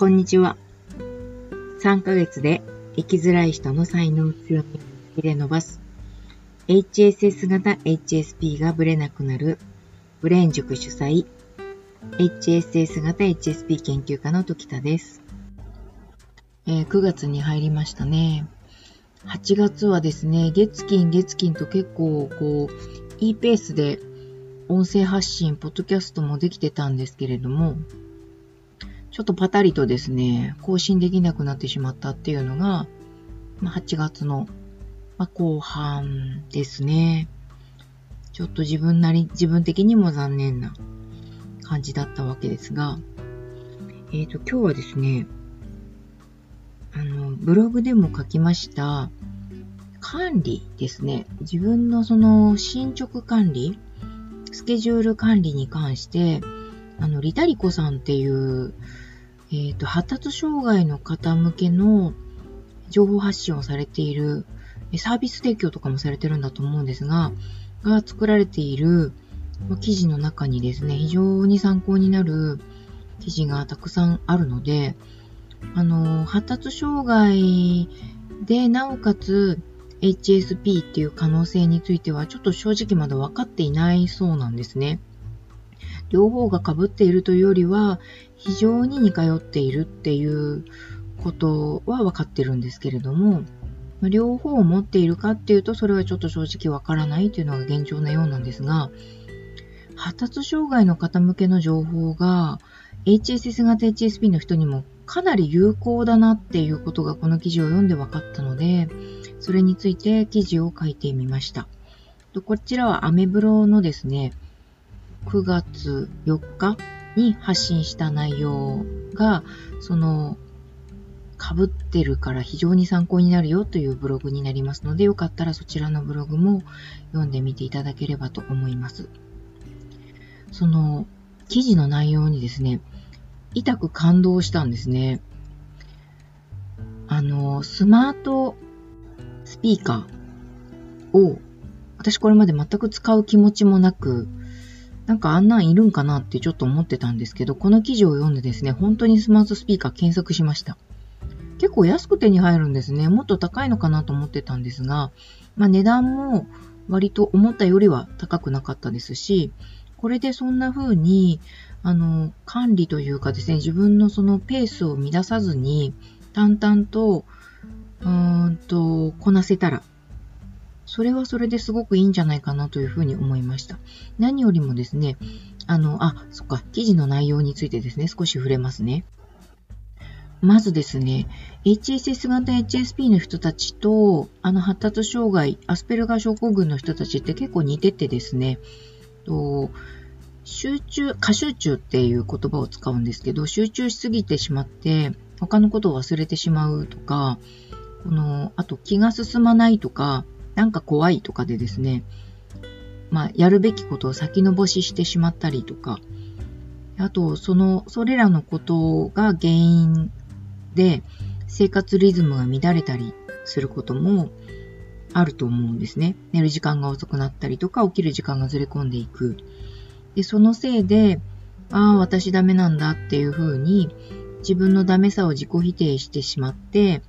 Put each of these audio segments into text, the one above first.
こんにちは。3ヶ月で生きづらい人の才能強みを見で伸ばす HSS 型 HSP がブレなくなるブレーン塾主催 HSS 型 HSP 研究家の時田です、えー、9月に入りましたね。8月はですね、月金月金と結構こう、いいペースで音声発信、ポッドキャストもできてたんですけれども、ちょっとパタリとですね、更新できなくなってしまったっていうのが、まあ、8月の、まあ、後半ですね。ちょっと自分なり、自分的にも残念な感じだったわけですが、えっ、ー、と、今日はですね、あの、ブログでも書きました、管理ですね。自分のその進捗管理、スケジュール管理に関して、あの、リタリコさんっていう、えっ、ー、と、発達障害の方向けの情報発信をされている、サービス提供とかもされてるんだと思うんですが、が作られている記事の中にですね、非常に参考になる記事がたくさんあるので、あの、発達障害で、なおかつ HSP っていう可能性については、ちょっと正直まだ分かっていないそうなんですね。両方が被っているというよりは、非常に似通っているっていうことは分かってるんですけれども、両方を持っているかっていうと、それはちょっと正直わからないというのが現状なようなんですが、発達障害の方向けの情報が HSS 型 HSP の人にもかなり有効だなっていうことがこの記事を読んで分かったので、それについて記事を書いてみました。こちらはアメブロのですね、9月4日に発信した内容が、その、被ってるから非常に参考になるよというブログになりますので、よかったらそちらのブログも読んでみていただければと思います。その、記事の内容にですね、痛く感動したんですね。あの、スマートスピーカーを、私これまで全く使う気持ちもなく、なんかあんなんいるんかなってちょっと思ってたんですけど、この記事を読んでですね、本当にスマートスピーカー検索しました。結構安く手に入るんですね。もっと高いのかなと思ってたんですが、まあ値段も割と思ったよりは高くなかったですし、これでそんな風に、あの、管理というかですね、自分のそのペースを乱さずに、淡々と、うーんと、こなせたら、それはそれですごくいいんじゃないかなというふうに思いました。何よりもですね、あの、あ、そっか、記事の内容についてですね、少し触れますね。まずですね、HSS 型 HSP の人たちと、あの発達障害、アスペルガー症候群の人たちって結構似ててですね、と集中、過集中っていう言葉を使うんですけど、集中しすぎてしまって、他のことを忘れてしまうとか、この、あと気が進まないとか、なんか怖いとかでですね、まあ、やるべきことを先延ばししてしまったりとか、あと、その、それらのことが原因で生活リズムが乱れたりすることもあると思うんですね。寝る時間が遅くなったりとか、起きる時間がずれ込んでいく。で、そのせいで、ああ、私ダメなんだっていうふうに、自分のダメさを自己否定してしまって、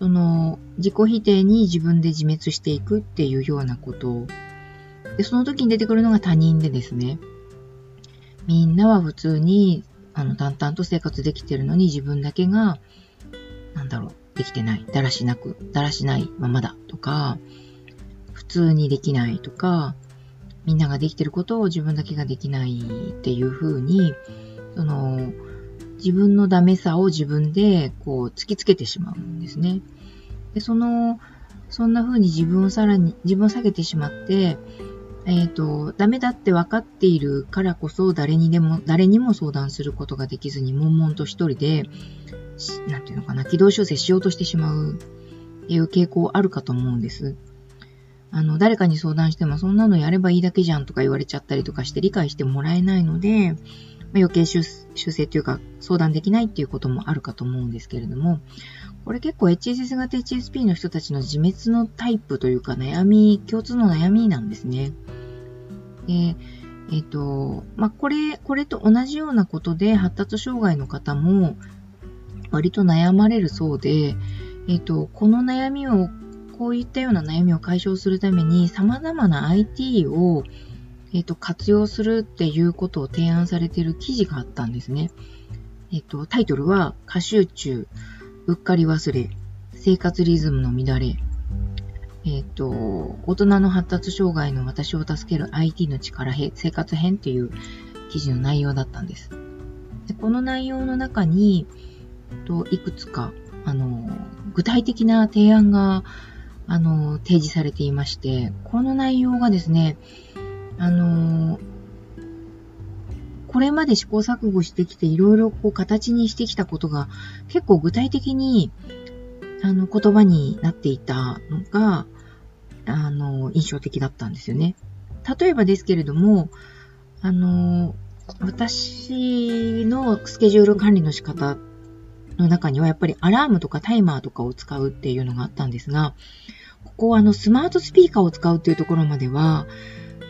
その自己否定に自分で自滅していくっていうようなこと。で、その時に出てくるのが他人でですね、みんなは普通に、あの、淡々と生活できてるのに自分だけが、なんだろう、できてない、だらしなく、だらしないままだとか、普通にできないとか、みんなができてることを自分だけができないっていう風に、その、自分のダメさを自分でこう突きつけてしまうんですね。で、その、そんな風に自分をさらに、自分を下げてしまって、えっ、ー、と、ダメだって分かっているからこそ誰にでも、誰にも相談することができずに悶々と一人で、なんていうのかな、軌道修正しようとしてしまうっていう傾向あるかと思うんです。あの、誰かに相談してもそんなのやればいいだけじゃんとか言われちゃったりとかして理解してもらえないので、余計修正というか相談できないっていうこともあるかと思うんですけれども、これ結構 HSS 型 HSP の人たちの自滅のタイプというか悩み、共通の悩みなんですね。で、えっ、と、まあ、これ、これと同じようなことで発達障害の方も、割と悩まれるそうで、えっ、と、この悩みを、こういったような悩みを解消するために様々な IT を、えっ、と、活用するっていうことを提案されている記事があったんですね。えっ、と、タイトルは、過集中、うっかり忘れ、生活リズムの乱れ、えっ、と、大人の発達障害の私を助ける IT の力編、生活編っていう記事の内容だったんです。でこの内容の中に、といくつか、あの、具体的な提案が、あの、提示されていまして、この内容がですね、あの、これまで試行錯誤してきていろいろこう形にしてきたことが結構具体的にあの言葉になっていたのがあの印象的だったんですよね。例えばですけれども、あの、私のスケジュール管理の仕方の中にはやっぱりアラームとかタイマーとかを使うっていうのがあったんですが、ここはあのスマートスピーカーを使うっていうところまでは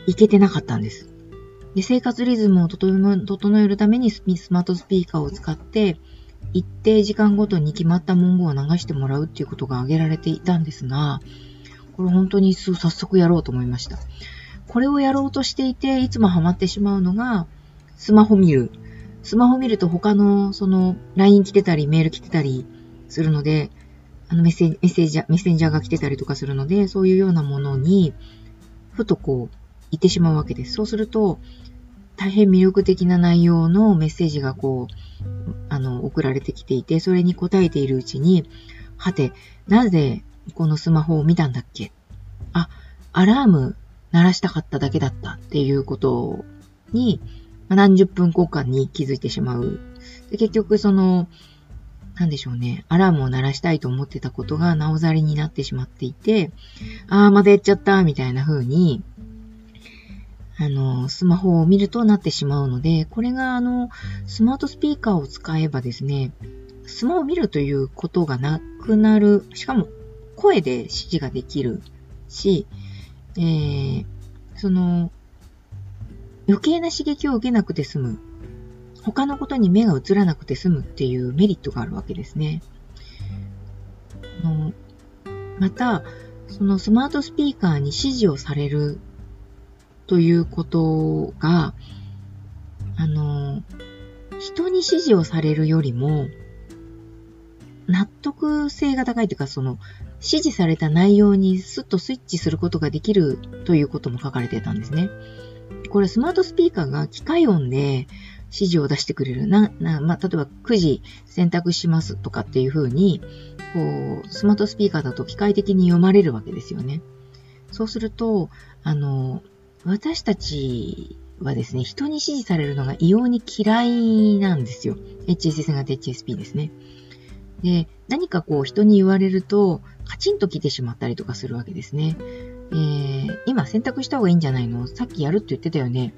いけてなかったんです。で生活リズムを整えるためにスマートスピーカーを使って一定時間ごとに決まった文言を流してもらうっていうことが挙げられていたんですが、これ本当に早速やろうと思いました。これをやろうとしていて、いつもハマってしまうのが、スマホ見る。スマホ見ると他の、その、LINE 来てたり、メール来てたりするので、あのメッセメッセージ、メッセンジャーが来てたりとかするので、そういうようなものに、ふとこう、言ってしまうわけです。そうすると、大変魅力的な内容のメッセージがこう、あの、送られてきていて、それに答えているうちに、はて、なぜこのスマホを見たんだっけ？あ、アラーム鳴らしたかっただけだったっていうことに、何十分交換に気づいてしまう。で結局その、なんでしょうね、アラームを鳴らしたいと思ってたことがなおざりになってしまっていて、ああ、またやっちゃった、みたいな風に、あの、スマホを見るとなってしまうので、これがあの、スマートスピーカーを使えばですね、スマホを見るということがなくなる、しかも声で指示ができるし、えー、その、余計な刺激を受けなくて済む。他のことに目が移らなくて済むっていうメリットがあるわけですね。のまた、そのスマートスピーカーに指示をされるということが、あの、人に指示をされるよりも、納得性が高いというか、その、指示された内容にスッとスイッチすることができるということも書かれてたんですね。これスマートスピーカーが機械音で指示を出してくれる。な、な、まあ、例えば9時選択しますとかっていう風に、こう、スマートスピーカーだと機械的に読まれるわけですよね。そうすると、あの、私たちはですね、人に指示されるのが異様に嫌いなんですよ。HSS 型 HSP ですね。で、何かこう人に言われると、カチンと来てしまったりとかするわけですね。えー、今選択した方がいいんじゃないの？さっきやるって言ってたよね。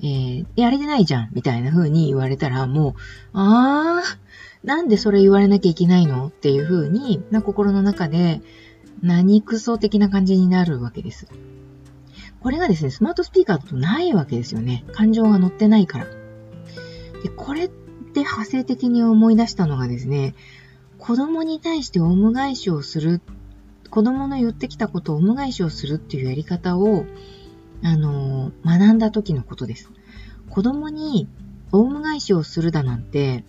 えー、やれてないじゃんみたいな風に言われたら、もう、あー、なんでそれ言われなきゃいけないの？っていう風に、な心の中で、何クソ的な感じになるわけです。これがですね、スマートスピーカーだとないわけですよね。感情が乗ってないから。で、これって派生的に思い出したのがですね、子供に対してオウム返しをする、子供の言ってきたことをオウム返しをするっていうやり方を、あの、学んだ時のことです。子供にオウム返しをするだなんて、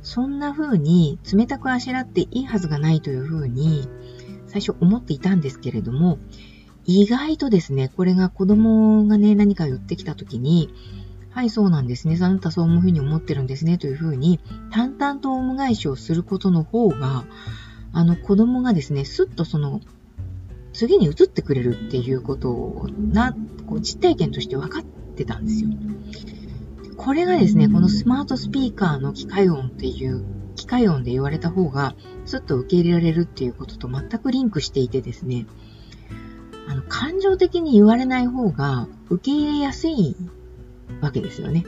そんな風に冷たくあしらっていいはずがないという風に最初思っていたんですけれども、意外とですね、これが子供がね、何か言ってきた時に、はい、そうなんですね。あなたそういうふうに思ってるんですね。というふうに、淡々とオウム返しをすることの方が、あの、子供がですね、すっとその、次に移ってくれるっていうことを、な、こう、実体験として分かってたんですよ。これがですね、このスマートスピーカーの機械音っていう、機械音で言われた方が、すっと受け入れられるっていうことと全くリンクしていてですね、感情的に言われない方が受け入れやすいわけですよね。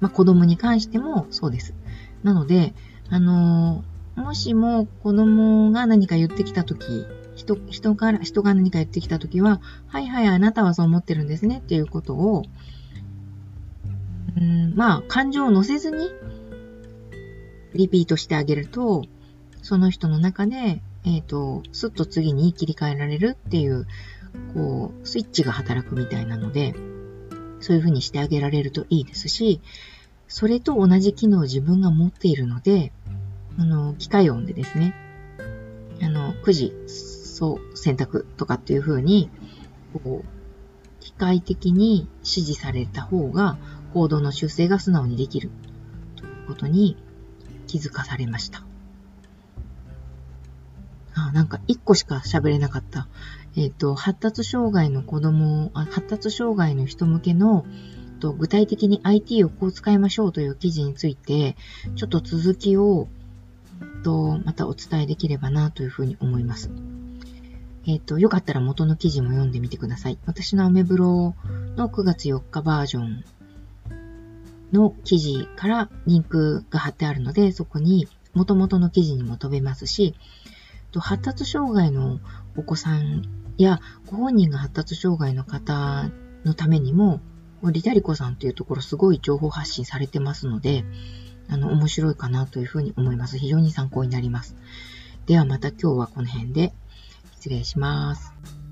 まあ、子供に関してもそうです。なので、あのー、もしも子供が何か言ってきたとき、人、人から、人が何か言ってきたときは、はいはい、あなたはそう思ってるんですねっていうことを、うん、まあ、感情を乗せずに、リピートしてあげると、その人の中で、えっ、ー、と、スッと次に切り替えられるっていう、こう、スイッチが働くみたいなので、そういうふうにしてあげられるといいですし、それと同じ機能を自分が持っているので、あの、機械音でですね、あの、9時、そう、選択とかっていう風に、こう、機械的に指示された方が行動の修正が素直にできるということに気づかされました。あ、なんか一個しか喋れなかった。えっ、ー、と、発達障害の子供あ、発達障害の人向けのと具体的に IT をこう使いましょうという記事について、ちょっと続きを、と、またお伝えできればなというふうに思います。えっ、ー、と、よかったら元の記事も読んでみてください。私のアメブロの9月4日バージョンの記事からリンクが貼ってあるので、そこに元々の記事にも飛べますし、発達障害のお子さんやご本人が発達障害の方のためにも、リタリコさんというところすごい情報発信されてますので、あの、面白いかなというふうに思います。非常に参考になります。ではまた今日はこの辺で失礼します。